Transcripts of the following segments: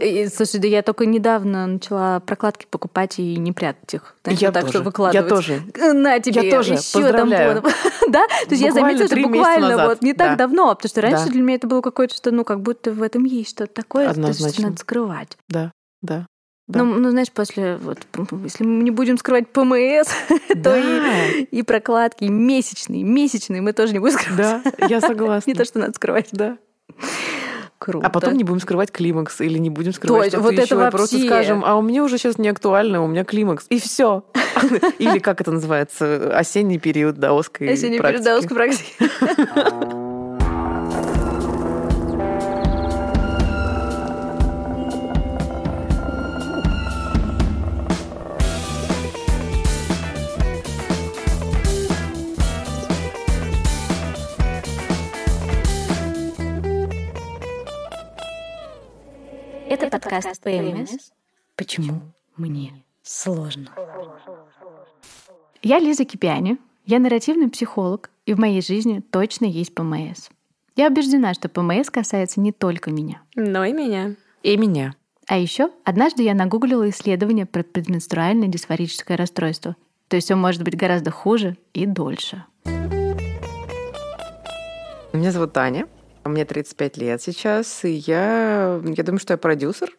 И, слушай, да я только недавно начала прокладки покупать и не прятать их. Знаешь, Я вот так, тоже. что выкладывать. Я тоже. На тебе Я тоже. еще Поздравляю. тампонов. да? То есть я заметила, месяца буквально вот не так Да. давно, потому что раньше Да. для меня это было какое-то, что ну как будто в этом есть что-то такое, то, что Однозначно. надо скрывать. Да, да. Да. Ну, ну, знаешь, после вот, если мы не будем скрывать ПМС, то Да. и, и прокладки, и месячные, месячные мы тоже не будем скрывать. Да, я согласна. Не то, что надо скрывать. Да. Круто. А потом не будем скрывать климакс или не будем скрывать Точно, что-то вот это еще, просто вообще. скажем, а у меня уже сейчас не актуально, у меня климакс, и все. Или как это называется, осенний период даосской Если не перед практики. Это подкаст ПМС. Почему мне сложно? Я Лиза Кипяни, я нарративный психолог, и в моей жизни точно есть ПМС. Я убеждена, что ПМС касается не только меня. Но и меня. И меня. А еще однажды я нагуглила исследование про предменструальное дисфорическое расстройство. То есть все может быть гораздо хуже и дольше. Меня зовут Таня, мне 35 лет сейчас, и я, я думаю, что я продюсер.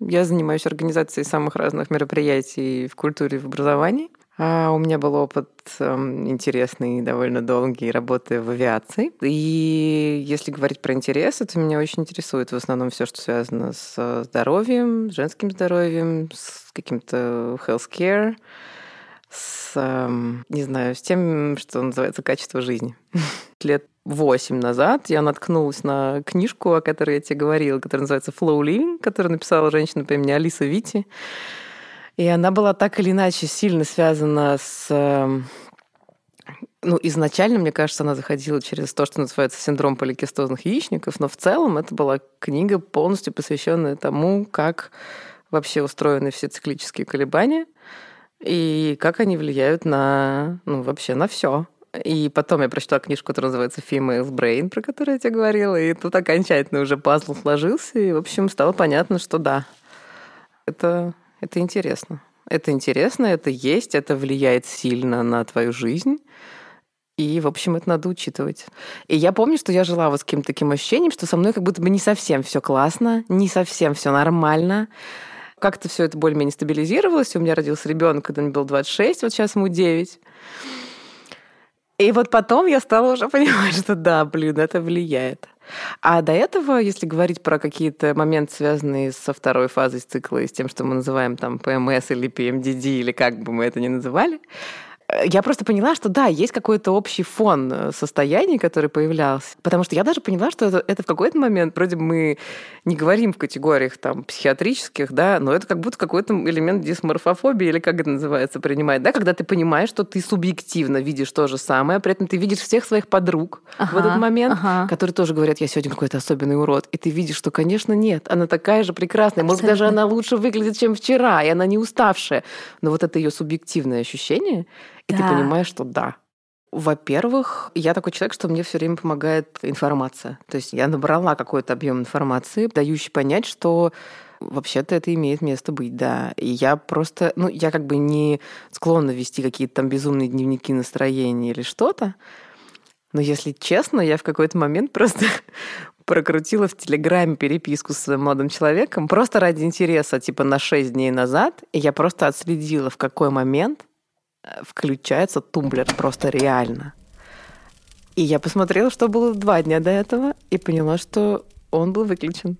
Я занимаюсь организацией самых разных мероприятий в культуре и в образовании. А у меня был опыт эм, интересный, довольно долгий, работы в авиации. И если говорить про интересы, то меня очень интересует в основном все, что связано с здоровьем, с женским здоровьем, с каким-то healthcare, с, эм, не знаю, с тем, что называется качество жизни. Лет восемь назад я наткнулась на книжку, о которой я тебе говорила, которая называется «Flow Living», которую написала женщина по имени Алиса Вити. И она была так или иначе сильно связана с... эм, Ну, изначально, мне кажется, она заходила через то, что называется синдром поликистозных яичников, но в целом это была книга, полностью посвященная тому, как вообще устроены все циклические колебания и как они влияют на, ну, вообще на все. И потом я прочитала книжку, которая называется Female Brain, про которую я тебе говорила, и тут окончательно уже пазл сложился, и, в общем, стало понятно, что да, это, это интересно. Это интересно, это есть, это влияет сильно на твою жизнь. И, в общем, это надо учитывать. И я помню, что я жила вот с каким-то таким ощущением, что со мной как будто бы не совсем все классно, не совсем все нормально. Как-то все это более-менее стабилизировалось. У меня родился ребенок, когда мне было 26, вот сейчас ему 9. И вот потом я стала уже понимать, что да, блин, это влияет. А до этого, если говорить про какие-то моменты, связанные со второй фазой цикла и с тем, что мы называем там ПМС или ПМДД, или как бы мы это ни называли, я просто поняла, что да, есть какой-то общий фон э, состояний, который появлялся. Потому что я даже поняла, что это, это в какой-то момент, вроде мы не говорим в категориях там психиатрических, да, но это как будто какой-то элемент дисморфофобии, или как это называется, принимает, да, когда ты понимаешь, что ты субъективно видишь то же самое, при этом ты видишь всех своих подруг в Ага, этот момент, ага. которые тоже говорят, я сегодня какой-то особенный урод. И ты видишь, что, конечно, нет. Она такая же прекрасная. Может, даже Абсолютно. она лучше выглядит, чем вчера, и она не уставшая. Но вот это ее субъективное ощущение, и ты Да. понимаешь, что да. Во-первых, я такой человек, что мне все время помогает информация. То есть я набрала какой-то объем информации, дающий понять, что вообще-то это имеет место быть, да. И я просто, ну, я как бы не склонна вести какие-то там безумные дневники настроения или что-то. Но если честно, я в какой-то момент просто прокрутила в Телеграме переписку с своим молодым человеком просто ради интереса, типа на 6 дней назад, и я просто отследила, в какой момент включается тумблер просто реально. И я посмотрела, что было два дня до этого, и поняла, что он был выключен.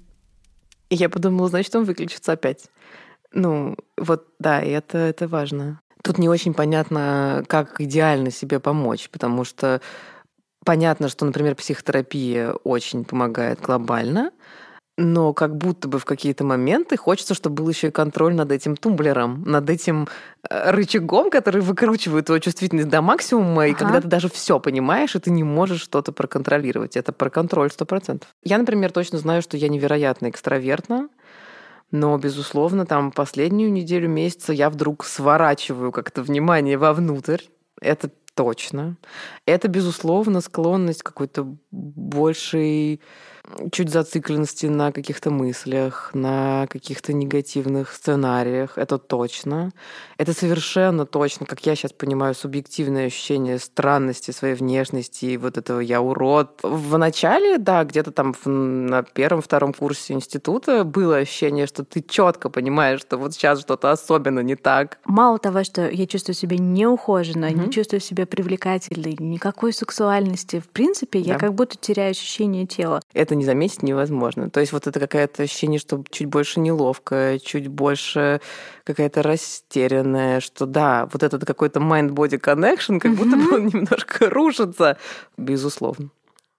И я подумала, значит, он выключится опять. Ну, вот, да, и это, это важно. Тут не очень понятно, как идеально себе помочь, потому что понятно, что, например, психотерапия очень помогает глобально, но как будто бы в какие-то моменты хочется, чтобы был еще и контроль над этим тумблером, над этим э, рычагом, который выкручивает твою чувствительность до максимума, и Ага. когда ты даже все понимаешь, и ты не можешь что-то проконтролировать. Это про контроль сто процентов. Я, например, точно знаю, что я невероятно экстравертна, но, безусловно, там последнюю неделю месяца я вдруг сворачиваю как-то внимание вовнутрь. Это точно. Это, безусловно, склонность к какой-то большей чуть зацикленности на каких-то мыслях, на каких-то негативных сценариях, это точно. Это совершенно точно, как я сейчас понимаю, субъективное ощущение странности своей внешности и вот этого «я урод». В начале, да, где-то там на первом-втором курсе института было ощущение, что ты четко понимаешь, что вот сейчас что-то особенно не так. Мало того, что я чувствую себя неухоженно, mm-hmm. не чувствую себя привлекательной, никакой сексуальности. В принципе, я да. как будто теряю ощущение тела. Это не заметить невозможно. То есть вот это какое-то ощущение, что чуть больше неловко, чуть больше какая-то растерянная, что да, вот этот какой-то mind-body connection, как mm-hmm. будто бы он немножко рушится, безусловно.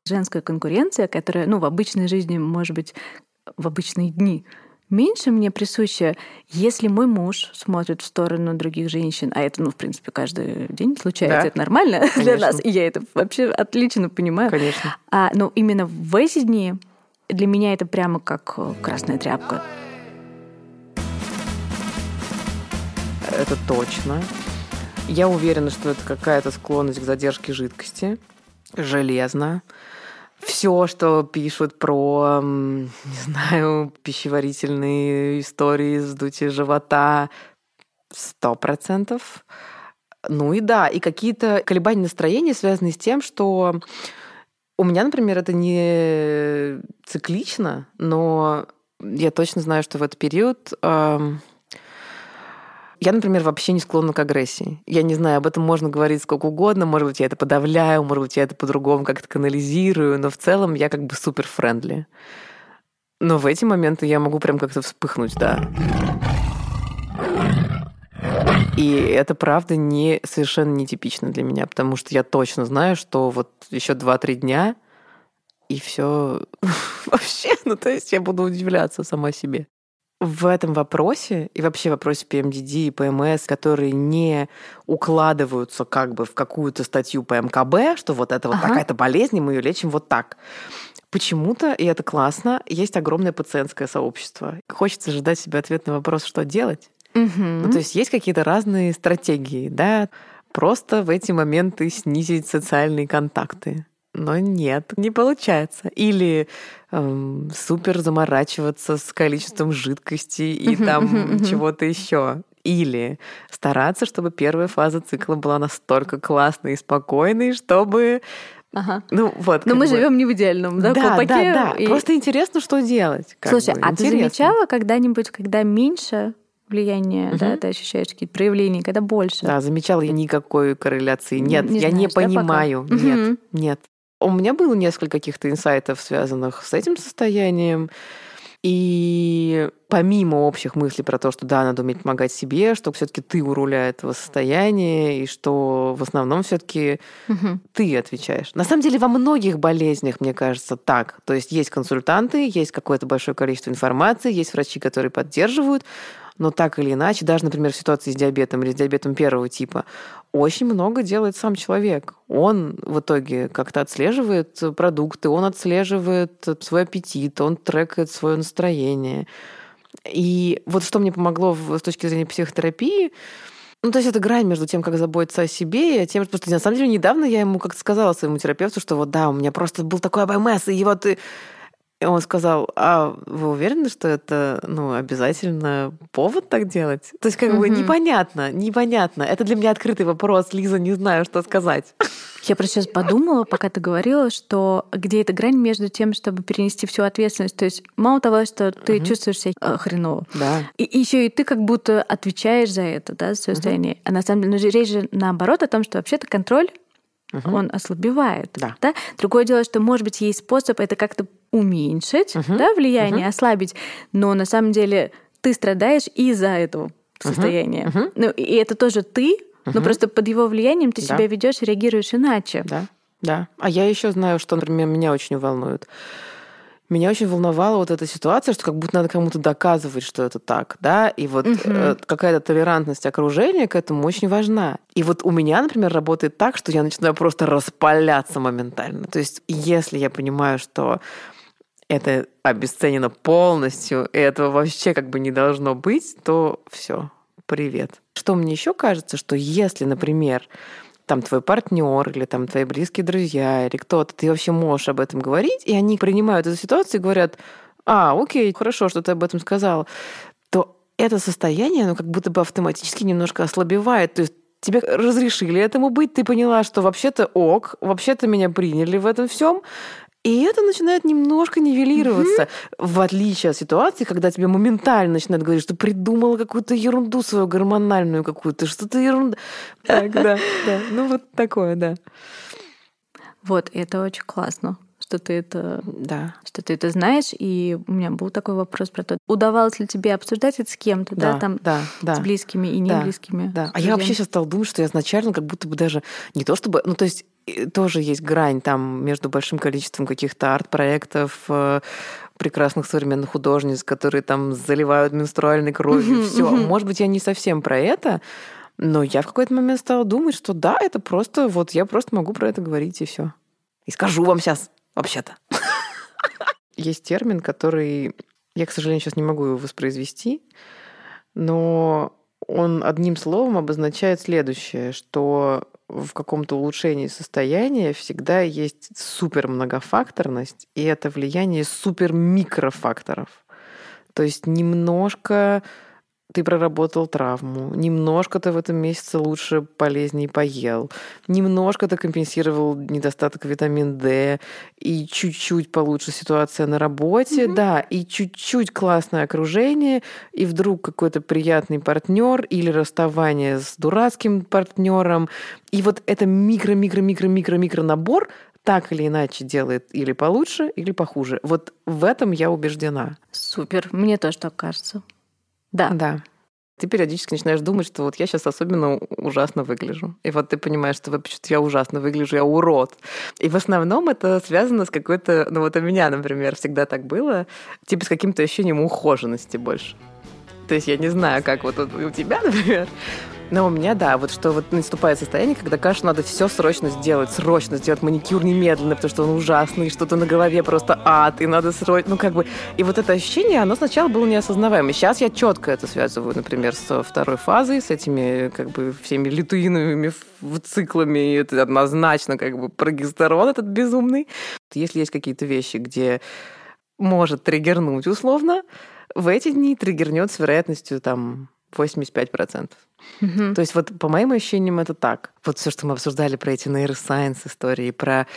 Женская конкуренция, которая, ну, в обычной жизни, может быть, в обычные дни меньше мне присуще, если мой муж смотрит в сторону других женщин, а это, ну, в принципе, каждый день случается, да? это нормально Конечно. для нас, и я это вообще отлично понимаю. Конечно. А, но именно в эти дни для меня это прямо как э, красная тряпка. Это точно. Я уверена, что это какая-то склонность к задержке жидкости. Железно все, что пишут про, не знаю, пищеварительные истории, сдутие живота, сто процентов. Ну и да, и какие-то колебания настроения связаны с тем, что у меня, например, это не циклично, но я точно знаю, что в этот период я, например, вообще не склонна к агрессии. Я не знаю, об этом можно говорить сколько угодно, может быть, я это подавляю, может быть, я это по-другому как-то канализирую, но в целом я как бы супер френдли. Но в эти моменты я могу прям как-то вспыхнуть, да. И это правда не совершенно нетипично для меня, потому что я точно знаю, что вот еще 2-3 дня и все вообще, ну то есть я буду удивляться сама себе в этом вопросе и вообще в вопросе PMDD и ПМС, которые не укладываются как бы в какую-то статью по МКБ, что вот это вот ага. такая-то болезнь, и мы ее лечим вот так. Почему-то, и это классно, есть огромное пациентское сообщество. Хочется же дать себе ответ на вопрос, что делать. Угу. Ну, то есть есть какие-то разные стратегии, да, просто в эти моменты снизить социальные контакты но нет, не получается. Или эм, супер заморачиваться с количеством жидкости и там чего-то еще. Или стараться, чтобы первая фаза цикла была настолько классной и спокойной, чтобы Ага. Ну вот. Но мы бы. живем не в идеальном, да, да колпаке. Да, да. И... Просто интересно, что делать. Слушай, бы. а интересно. ты замечала когда-нибудь, когда меньше влияние, угу. да, ты ощущаешь какие-то проявления, когда больше? Да, замечала я никакой корреляции. Нет, не я знаешь, не понимаю. Да, нет, угу. нет. У меня было несколько каких-то инсайтов, связанных с этим состоянием. И помимо общих мыслей про то, что да, надо уметь помогать себе, что все-таки ты у руля этого состояния, и что в основном все-таки угу. ты отвечаешь. На самом деле во многих болезнях, мне кажется, так. То есть есть консультанты, есть какое-то большое количество информации, есть врачи, которые поддерживают, но так или иначе, даже, например, в ситуации с диабетом или с диабетом первого типа, очень много делает сам человек. Он в итоге как-то отслеживает продукты, он отслеживает свой аппетит, он трекает свое настроение. И вот что мне помогло с точки зрения психотерапии, ну, то есть это грань между тем, как заботиться о себе, и тем, что на самом деле недавно я ему как-то сказала своему терапевту, что вот да, у меня просто был такой АБМС, и вот и он сказал, а вы уверены, что это ну, обязательно повод так делать? То есть как бы непонятно, непонятно. Это для меня открытый вопрос, Лиза, не знаю, что сказать. Я просто сейчас подумала, пока ты говорила, что где эта грань между тем, чтобы перенести всю ответственность. То есть мало того, что ты угу. чувствуешь себя э, хреново, да. и еще и ты как будто отвечаешь за это, да, за свое состояние. А на самом деле, ну, речь же наоборот о том, что вообще-то контроль угу. он ослабевает. Да. Да? Другое дело, что, может быть, есть способ это как-то уменьшить, угу. да, влияние, угу. ослабить, но на самом деле ты страдаешь из-за этого состояния. Угу. Ну, и это тоже ты, угу. но просто под его влиянием ты да. себя ведешь и реагируешь иначе. Да, да. А я еще знаю, что, например, меня очень волнует меня очень волновала вот эта ситуация, что как будто надо кому-то доказывать, что это так, да, и вот угу. э, какая-то толерантность окружения к этому очень важна. И вот у меня, например, работает так, что я начинаю просто распаляться моментально. То есть, если я понимаю, что это обесценено полностью, и этого вообще как бы не должно быть, то все, привет. Что мне еще кажется, что если, например, там твой партнер или там твои близкие друзья или кто-то, ты вообще можешь об этом говорить, и они принимают эту ситуацию и говорят, а, окей, хорошо, что ты об этом сказал, то это состояние, оно как будто бы автоматически немножко ослабевает. То есть тебе разрешили этому быть, ты поняла, что вообще-то ок, вообще-то меня приняли в этом всем, и это начинает немножко нивелироваться, mm-hmm. в отличие от ситуации, когда тебе моментально начинают говорить, что придумала какую-то ерунду свою гормональную какую-то, что-то ерунда. Так, да, да. Ну вот такое, да. Вот, это очень классно что ты это, да. что ты это знаешь. И у меня был такой вопрос про то, удавалось ли тебе обсуждать это с кем-то, да, да там да, да, с близкими и не близкими. Да. А я вообще сейчас стала думать, что я изначально как будто бы даже не то чтобы, ну то есть тоже есть грань там между большим количеством каких-то арт-проектов, э, прекрасных современных художниц, которые там заливают менструальной кровью. Все. Может быть, я не совсем про это, но я в какой-то момент стала думать, что да, это просто вот я просто могу про это говорить и все. И скажу вам сейчас вообще-то. Есть термин, который я, к сожалению, сейчас не могу его воспроизвести, но он одним словом обозначает следующее, что в каком-то улучшении состояния всегда есть супер многофакторность, и это влияние супер микрофакторов. То есть немножко ты проработал травму, немножко ты в этом месяце лучше, полезнее поел, немножко ты компенсировал недостаток витамин D, и чуть-чуть получше ситуация на работе, mm-hmm. да, и чуть-чуть классное окружение, и вдруг какой-то приятный партнер или расставание с дурацким партнером, и вот это микро-микро-микро-микро-микро набор так или иначе делает или получше, или похуже. Вот в этом я убеждена. Супер, мне тоже так кажется. Да. Да. Ты периодически начинаешь думать, что вот я сейчас особенно ужасно выгляжу. И вот ты понимаешь, что вообще я ужасно выгляжу, я урод. И в основном это связано с какой-то... Ну вот у меня, например, всегда так было, типа с каким-то ощущением ухоженности больше. То есть я не знаю, как вот у тебя, например, но у меня, да, вот что вот наступает состояние, когда кажется, надо все срочно сделать, срочно сделать маникюр немедленно, потому что он ужасный, что-то на голове просто ад, и надо срочно, ну как бы... И вот это ощущение, оно сначала было неосознаваемое. Сейчас я четко это связываю, например, со второй фазой, с этими как бы всеми литуиновыми циклами, и это однозначно как бы прогестерон этот безумный. Если есть какие-то вещи, где может триггернуть условно, в эти дни триггернет с вероятностью там 85%. Угу. То есть вот по моим ощущениям это так. Вот все, что мы обсуждали про эти нейросайенс истории, про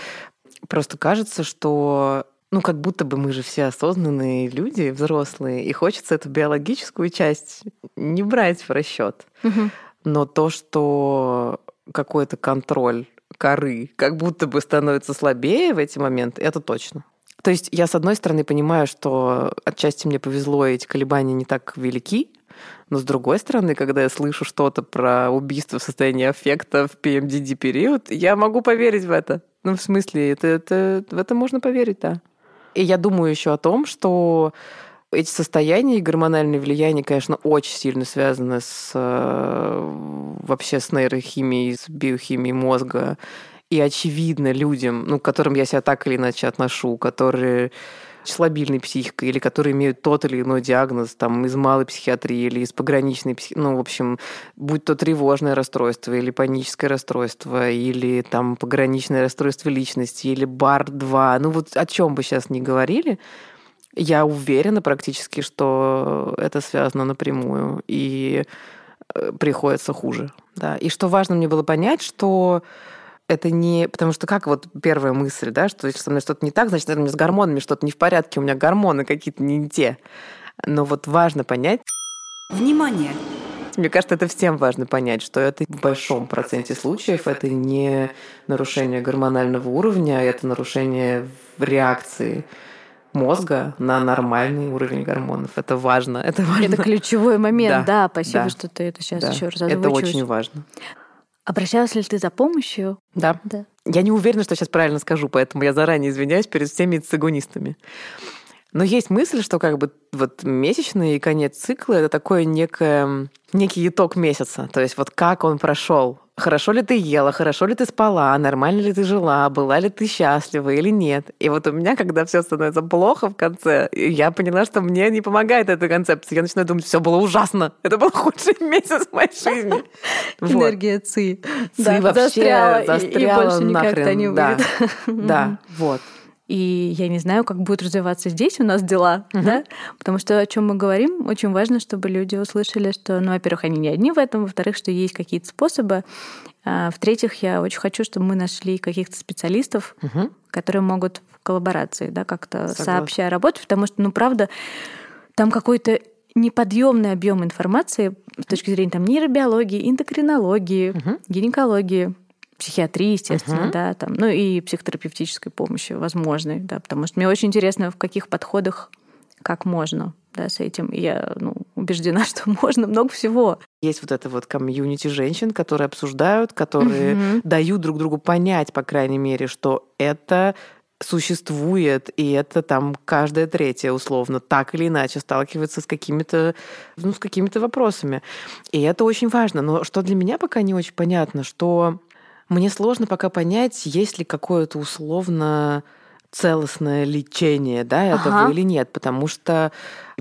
просто кажется, что ну, как будто бы мы же все осознанные люди, взрослые, и хочется эту биологическую часть не брать в расчет. Угу. Но то, что какой-то контроль коры как будто бы становится слабее в эти моменты, это точно. То есть я, с одной стороны, понимаю, что отчасти мне повезло, и эти колебания не так велики, но с другой стороны, когда я слышу что-то про убийство в состоянии аффекта в PMDD период, я могу поверить в это. Ну, в смысле, это, это, в это можно поверить, да. И я думаю еще о том, что эти состояния и гормональное влияние, конечно, очень сильно связаны с э, вообще с нейрохимией, с биохимией мозга. И очевидно людям, ну, к которым я себя так или иначе отношу, которые с лобильной психикой или которые имеют тот или иной диагноз там, из малой психиатрии или из пограничной психиатрии, ну, в общем, будь то тревожное расстройство или паническое расстройство, или там пограничное расстройство личности, или БАР-2, ну вот о чем бы сейчас ни говорили, я уверена практически, что это связано напрямую, и э, приходится хуже. Да. И что важно мне было понять, что это не... Потому что как вот первая мысль, да, что если со мной что-то не так, значит, наверное, с гормонами что-то не в порядке, у меня гормоны какие-то не те. Но вот важно понять... Внимание! Мне кажется, это всем важно понять, что это в большом проценте случаев это не нарушение гормонального уровня, а это нарушение реакции мозга на нормальный уровень гормонов. Это важно. Это, важно. это ключевой момент, да. да спасибо, да, что ты это сейчас да. еще раз Это очень важно. Обращалась ли ты за помощью? Да. да. Я не уверена, что сейчас правильно скажу, поэтому я заранее извиняюсь перед всеми цигунистами. Но есть мысль, что как бы вот месячный и конец цикла это такое некое, некий итог месяца. То есть вот как он прошел. Хорошо ли ты ела, хорошо ли ты спала, нормально ли ты жила, была ли ты счастлива или нет. И вот у меня, когда все становится плохо в конце, я поняла, что мне не помогает эта концепция. Я начинаю думать, все было ужасно. Это был худший месяц в моей жизни. Энергия ЦИ. ЦИ вообще застряла, и больше никогда не выйдет. Да, вот. И я не знаю, как будет развиваться здесь у нас дела, uh-huh. да, потому что о чем мы говорим, очень важно, чтобы люди услышали, что, ну, во-первых, они не одни в этом, во-вторых, что есть какие-то способы, а, в-третьих, я очень хочу, чтобы мы нашли каких-то специалистов, uh-huh. которые могут в коллаборации, да, как-то сообща работать, потому что, ну, правда, там какой-то неподъемный объем информации с точки зрения там нейробиологии, эндокринологии, uh-huh. гинекологии, психиатрии, естественно, uh-huh. да, там, ну и психотерапевтической помощи возможной, да, потому что мне очень интересно, в каких подходах как можно да, с этим. И я ну, убеждена, что можно много всего. Есть вот это вот комьюнити женщин, которые обсуждают, которые uh-huh. дают друг другу понять, по крайней мере, что это существует, и это там каждая третья условно так или иначе сталкивается с какими-то ну, с какими-то вопросами. И это очень важно. Но что для меня пока не очень понятно, что мне сложно пока понять, есть ли какое-то условно целостное лечение да, этого ага. или нет, потому что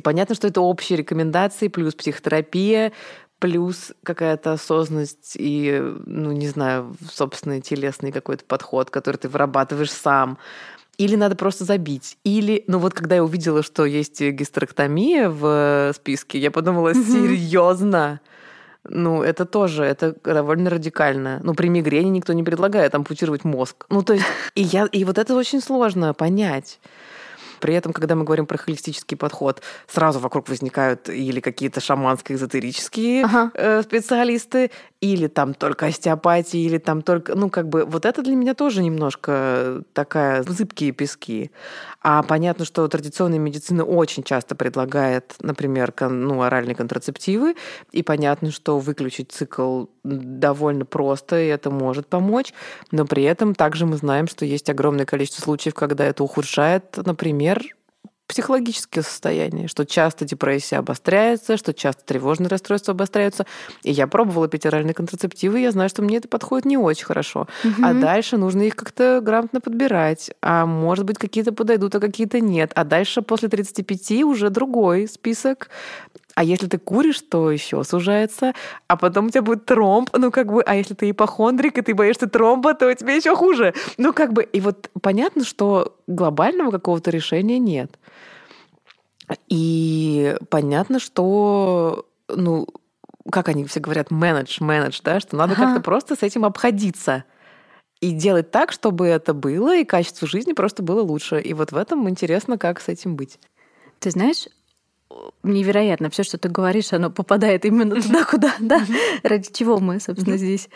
понятно, что это общие рекомендации плюс психотерапия, плюс какая-то осознанность и, ну, не знаю, собственный телесный какой-то подход, который ты вырабатываешь сам. Или надо просто забить. Или, ну вот когда я увидела, что есть гистерэктомия в списке, я подумала, серьезно? Ну, это тоже, это довольно радикально. Ну, при мигрени никто не предлагает ампутировать мозг. Ну, то есть, и, я, и вот это очень сложно понять. При этом, когда мы говорим про холистический подход, сразу вокруг возникают или какие-то шаманские, эзотерические ага. э, специалисты, или там только остеопатия, или там только... Ну, как бы вот это для меня тоже немножко такая зыбкие пески. А понятно, что традиционная медицина очень часто предлагает, например, ну, оральные контрацептивы, и понятно, что выключить цикл довольно просто, и это может помочь, но при этом также мы знаем, что есть огромное количество случаев, когда это ухудшает, например, психологическое состояние, что часто депрессия обостряется, что часто тревожные расстройства обостряются. И я пробовала пятеральные контрацептивы, и я знаю, что мне это подходит не очень хорошо. Угу. А дальше нужно их как-то грамотно подбирать. А может быть, какие-то подойдут, а какие-то нет. А дальше после 35 уже другой список. А если ты куришь, то еще сужается, а потом у тебя будет тромб, ну как бы, а если ты ипохондрик, и ты боишься тромба, то тебе еще хуже. Ну как бы, и вот понятно, что глобального какого-то решения нет. И понятно, что, ну, как они все говорят, менедж, менедж, да, что надо ага. как-то просто с этим обходиться и делать так, чтобы это было, и качество жизни просто было лучше. И вот в этом интересно, как с этим быть. Ты знаешь, невероятно. Все, что ты говоришь, оно попадает именно туда, куда, да, ради чего мы, собственно, здесь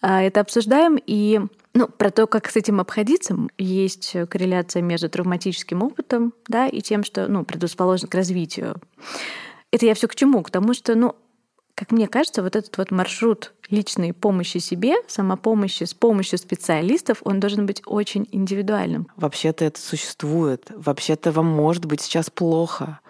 а, это обсуждаем. И ну, про то, как с этим обходиться, есть корреляция между травматическим опытом, да, и тем, что, ну, предрасположен к развитию. Это я все к чему? К тому, что, ну, как мне кажется, вот этот вот маршрут личной помощи себе, самопомощи с помощью специалистов, он должен быть очень индивидуальным. Вообще-то это существует. Вообще-то вам может быть сейчас плохо.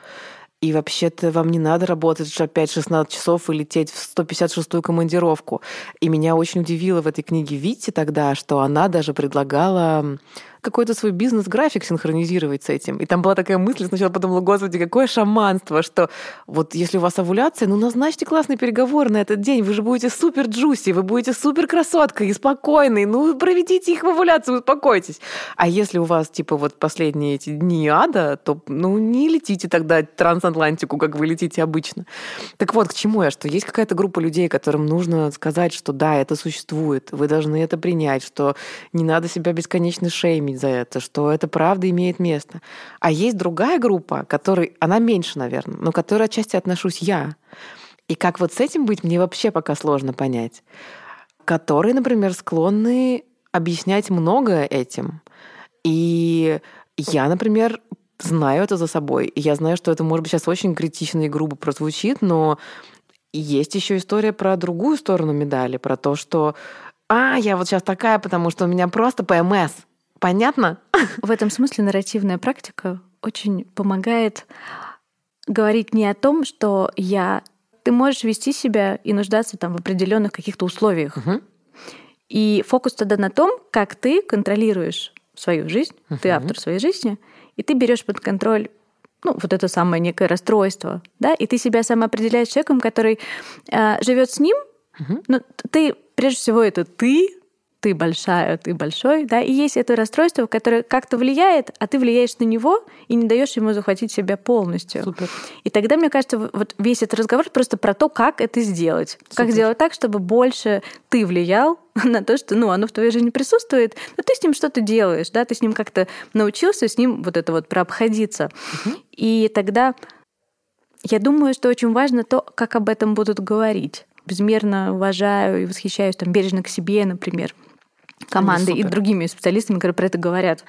И вообще-то вам не надо работать 5-16 часов и лететь в 156-ю командировку. И меня очень удивило в этой книге Витти тогда, что она даже предлагала какой-то свой бизнес-график синхронизировать с этим. И там была такая мысль, сначала подумала, господи, какое шаманство, что вот если у вас овуляция, ну назначьте классный переговор на этот день, вы же будете супер джуси, вы будете супер красоткой и спокойной, ну проведите их в овуляцию, успокойтесь. А если у вас, типа, вот последние эти дни ада, то, ну, не летите тогда трансатлантику, как вы летите обычно. Так вот, к чему я, что есть какая-то группа людей, которым нужно сказать, что да, это существует, вы должны это принять, что не надо себя бесконечно шеймить, шеймить за это, что это правда имеет место. А есть другая группа, которой, она меньше, наверное, но к которой отчасти отношусь я. И как вот с этим быть, мне вообще пока сложно понять. Которые, например, склонны объяснять многое этим. И я, например, знаю это за собой. И я знаю, что это, может быть, сейчас очень критично и грубо прозвучит, но есть еще история про другую сторону медали, про то, что а, я вот сейчас такая, потому что у меня просто ПМС. Понятно? В этом смысле нарративная практика очень помогает говорить не о том, что я... Ты можешь вести себя и нуждаться там в определенных каких-то условиях. Мгм. И фокус тогда на том, как ты контролируешь свою жизнь, ты Мгм. автор своей жизни, и ты берешь под контроль ну, вот это самое некое расстройство, да, и ты себя самоопределяешь человеком, который живет с ним, Мгм. но ты, прежде всего, это ты, ты большая, ты большой, да, и есть это расстройство, которое как-то влияет, а ты влияешь на него и не даешь ему захватить себя полностью. Супер. И тогда, мне кажется, вот весь этот разговор просто про то, как это сделать. Как Супер. сделать так, чтобы больше ты влиял на то, что ну, оно в твоей жизни присутствует, но ты с ним что-то делаешь, да, ты с ним как-то научился с ним вот это вот прообходиться. И тогда я думаю, что очень важно то, как об этом будут говорить. Безмерно уважаю и восхищаюсь там бережно к себе, например, командой и другими специалистами, которые про это говорят.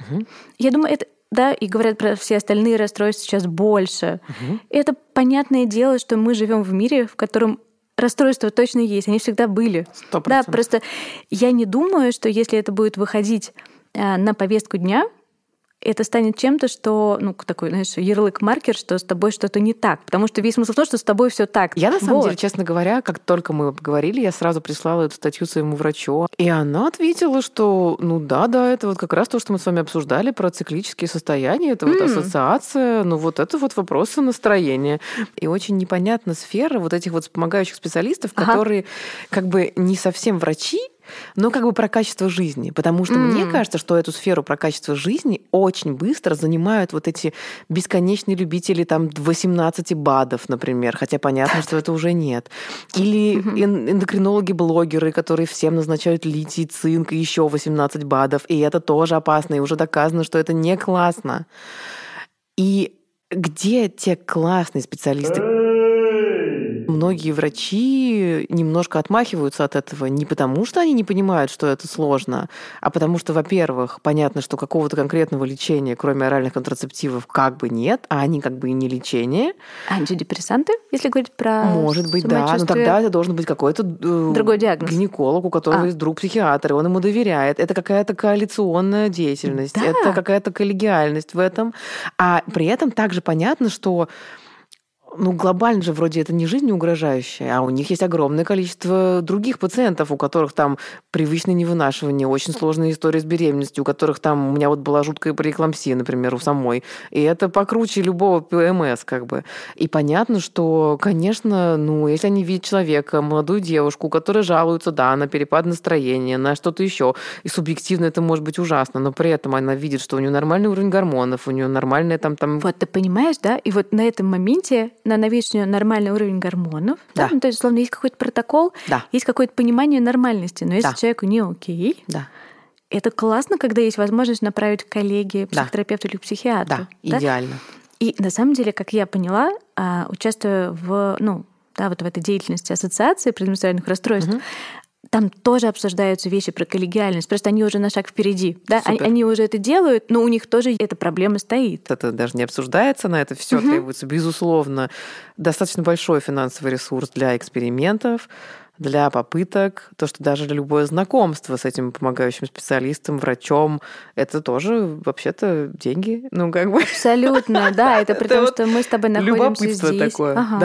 Я думаю, это да, и говорят про все остальные расстройства сейчас больше. И это понятное дело, что мы живем в мире, в котором расстройства точно есть, они всегда были. Сто Да, процентов. просто я не думаю, что если это будет выходить э, на повестку дня, это станет чем-то, что, ну, такой, знаешь, ярлык-маркер, что с тобой что-то не так. Потому что весь смысл в том, что с тобой все так. Я, на самом Вот. деле, честно говоря, как только мы поговорили, я сразу прислала эту статью своему врачу. И она ответила, что, ну да, да, это вот как раз то, что мы с вами обсуждали про циклические состояния, это вот М. ассоциация, ну вот это вот вопросы настроения. И очень непонятна сфера вот этих вот вспомогающих специалистов, Ага. которые как бы не совсем врачи, но как бы про качество жизни. Потому что мне М. кажется, что эту сферу про качество жизни очень быстро занимают вот эти бесконечные любители там 18 БАДов, например, хотя понятно, что это уже нет. Или эн- эндокринологи-блогеры, которые всем назначают литий, цинк и еще 18 БАДов, и это тоже опасно, и уже доказано, что это не классно. И где те классные специалисты? Многие врачи немножко отмахиваются от этого не потому, что они не понимают, что это сложно, а потому что, во-первых, понятно, что какого-то конкретного лечения, кроме оральных контрацептивов, как бы нет, а они как бы и не лечение. Антидепрессанты, если говорить про Может быть, да. Но тогда это должен быть какой-то э, Другой диагноз. гинеколог, у которого А. есть друг психиатр, и он ему доверяет. Это какая-то коалиционная деятельность, Да. это какая-то коллегиальность в этом. А при этом также понятно, что ну, глобально же вроде это не жизнь угрожающая, а у них есть огромное количество других пациентов, у которых там привычное невынашивание, очень сложная история с беременностью, у которых там, у меня вот была жуткая преэклампсия, например, у самой. И это покруче любого ПМС, как бы. И понятно, что, конечно, ну, если они видят человека, молодую девушку, которая жалуется, да, на перепад настроения, на что-то еще, и субъективно это может быть ужасно, но при этом она видит, что у нее нормальный уровень гормонов, у нее нормальная там, там Вот ты понимаешь, да? И вот на этом моменте на навешивание нормальный уровень гормонов, да. Да. Ну, то есть, условно, есть какой-то протокол, Да. есть какое-то понимание нормальности. Но если Да. человеку не окей, Да, это классно, когда есть возможность направить к коллеге, Да. психотерапевту или к психиатру. да, идеально. И на самом деле, как я поняла, а, участвуя в, ну, да, вот в этой деятельности ассоциации предменструальных расстройств, там тоже обсуждаются вещи про коллегиальность. Просто они уже на шаг впереди. Да? Они, они уже это делают, но у них тоже эта проблема стоит. это даже не обсуждается, на это все требуется, безусловно, достаточно большой финансовый ресурс для экспериментов, для попыток, то, что даже любое знакомство с этим помогающим специалистом, врачом, это тоже вообще-то деньги, ну как бы Абсолютно, да. Это при том, что мы с тобой находимся любопытство здесь. такое. Ага.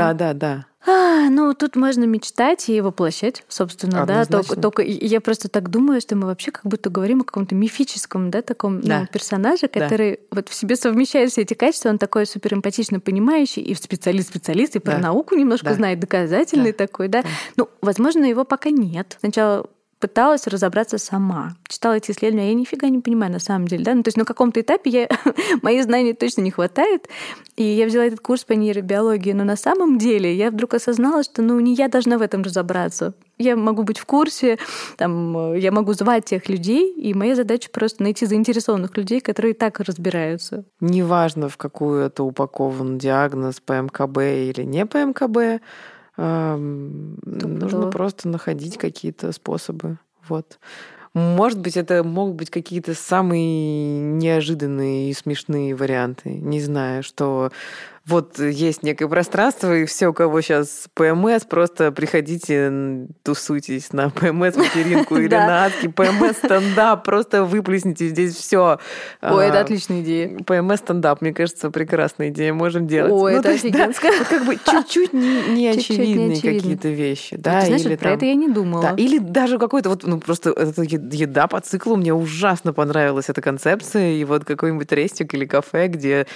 Да, да, да. А, ну, тут можно мечтать и воплощать, собственно, да. Только, только я просто так думаю, что мы вообще как будто говорим о каком-то мифическом, да, таком Да. ну, персонаже, который вот в себе совмещает все эти качества, он такой супер эмпатично понимающий, и специалист-специалист, и про Да. науку немножко Да. знает, доказательный Да. такой, да. Ну, возможно, его пока нет. Сначала пыталась разобраться сама. Читала эти исследования, я нифига не понимаю на самом деле. Да? Ну, то есть на каком-то этапе я, моих знаний точно не хватает. И я взяла этот курс по нейробиологии, но на самом деле я вдруг осознала, что ну, не я должна в этом разобраться. Я могу быть в курсе, там, э, я могу звать тех людей, и моя задача просто найти заинтересованных людей, которые так разбираются. Неважно, в какую это упакован диагноз, ПМКБ или не ПМКБ, нужно просто находить какие-то способы. Вот. Может быть, это могут быть какие-то самые неожиданные и смешные варианты. Не знаю, что вот есть некое пространство, и все, у кого сейчас ПМС, просто приходите, тусуйтесь на ПМС-вечеринку или на адский ПМС-стендап, просто выплесните здесь все. Ой, это отличная идея. ПМС-стендап, мне кажется, прекрасная идея, можем делать. Ой, ну, это офигенская. Да, как бы чуть-чуть неочевидные какие-то вещи. Да, знаешь, или про это я не думала. Да, или даже какой-то вот, ну, просто еда по циклу, мне ужасно понравилась эта концепция, и вот какой-нибудь рестик или кафе, где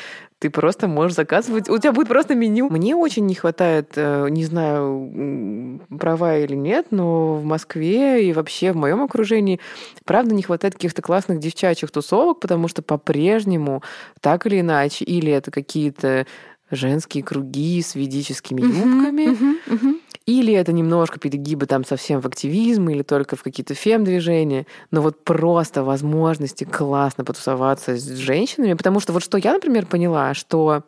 ты просто можешь заказывать. У тебя будет просто меню. Мне очень не хватает, э, не знаю, права или нет, но в Москве и вообще в моем окружении, правда, не хватает каких-то классных девчачьих тусовок, потому что по-прежнему, так или иначе, или это какие-то женские круги с ведическими юбками, uh-huh, uh-huh, uh-huh. Или это немножко перегибы там совсем в активизм или только в какие-то фем-движения, но вот просто возможности классно потусоваться с женщинами, потому что вот что я, например, поняла, что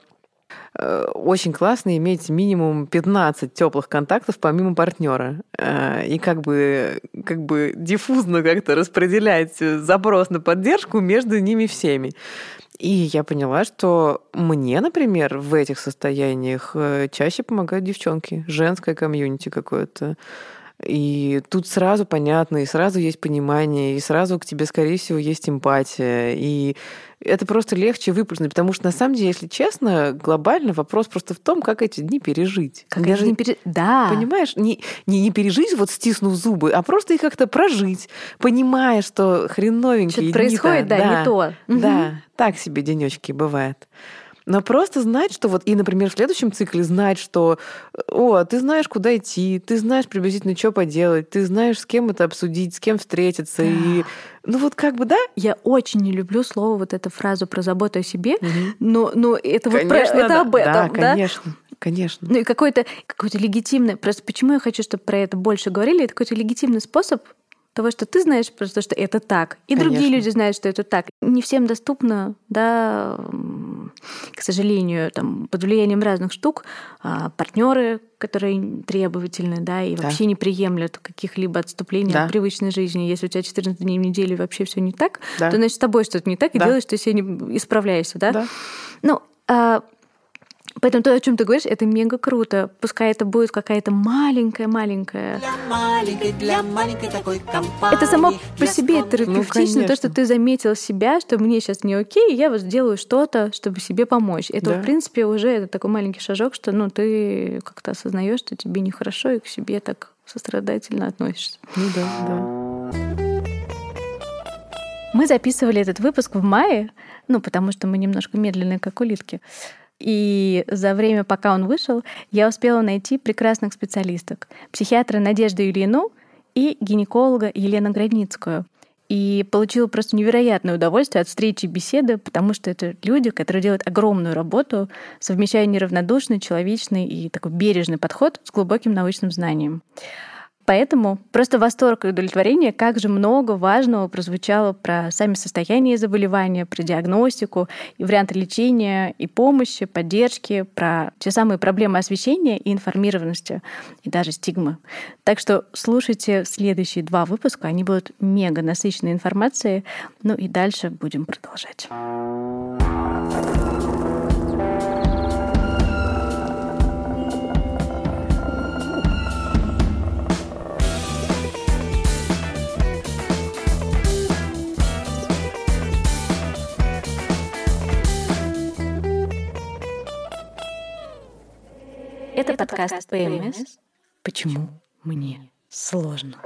очень классно иметь минимум 15 теплых контактов помимо партнера э, и как бы, как бы диффузно как-то распределять запрос на поддержку между ними всеми. И я поняла, что мне, например, в этих состояниях э, чаще помогают девчонки, женское комьюнити какое-то. И тут сразу понятно, и сразу есть понимание, и сразу к тебе, скорее всего, есть эмпатия. И это просто легче выплеснуть, потому что, на самом деле, если честно, глобально вопрос просто в том, как эти дни пережить. Как Даже, не пере... Да. Понимаешь, не, не, не пережить, вот стиснув зубы, а просто их как-то прожить, понимая, что хреновенькие Что-то происходит, да, да, не то. Да, так себе денечки бывает. Но просто знать, что вот, и, например, в следующем цикле знать, что, о, ты знаешь, куда идти, ты знаешь приблизительно, что поделать, ты знаешь, с кем это обсудить, с кем встретиться. Да. И, ну вот как бы, да? Я очень не люблю слово, вот эту фразу про заботу о себе, угу. но, но это конечно, вот про, это да. об этом, да? конечно. Конечно. Ну и какой-то какой легитимный... Просто почему я хочу, чтобы про это больше говорили? Это какой-то легитимный способ того, что ты знаешь просто, что это так, и Конечно. другие люди знают, что это так. Не всем доступно, да, к сожалению, там, под влиянием разных штук а, партнеры, которые требовательны, да, и да. вообще не приемлют каких-либо отступлений да. от привычной жизни. Если у тебя 14 дней в неделю вообще все не так, да. то значит с тобой что-то не так, и да. делаешь, ты себе не исправляешься, да. да. Ну, а Поэтому то, о чем ты говоришь, это мега круто. Пускай это будет какая-то маленькая-маленькая. Это само по себе терапевтично, ну, то, что ты заметил себя, что мне сейчас не окей, я вот сделаю что-то, чтобы себе помочь. Это, да. в принципе, уже это такой маленький шажок, что ну, ты как-то осознаешь, что тебе нехорошо, и к себе так сострадательно относишься. Ну да, да. Мы записывали этот выпуск в мае, ну, потому что мы немножко медленные, как улитки. И за время, пока он вышел, я успела найти прекрасных специалисток. Психиатра Надежду Ильину и гинеколога Елену Градницкую. И получила просто невероятное удовольствие от встречи и беседы, потому что это люди, которые делают огромную работу, совмещая неравнодушный, человечный и такой бережный подход с глубоким научным знанием. Поэтому просто восторг и удовлетворение, как же много важного прозвучало про сами состояния заболевания, про диагностику, и варианты лечения и помощи, поддержки, про те самые проблемы освещения и информированности, и даже стигмы. Так что слушайте следующие два выпуска, они будут мега насыщенной информацией, ну и дальше будем продолжать. Это подкаст ПМС. Почему мне сложно?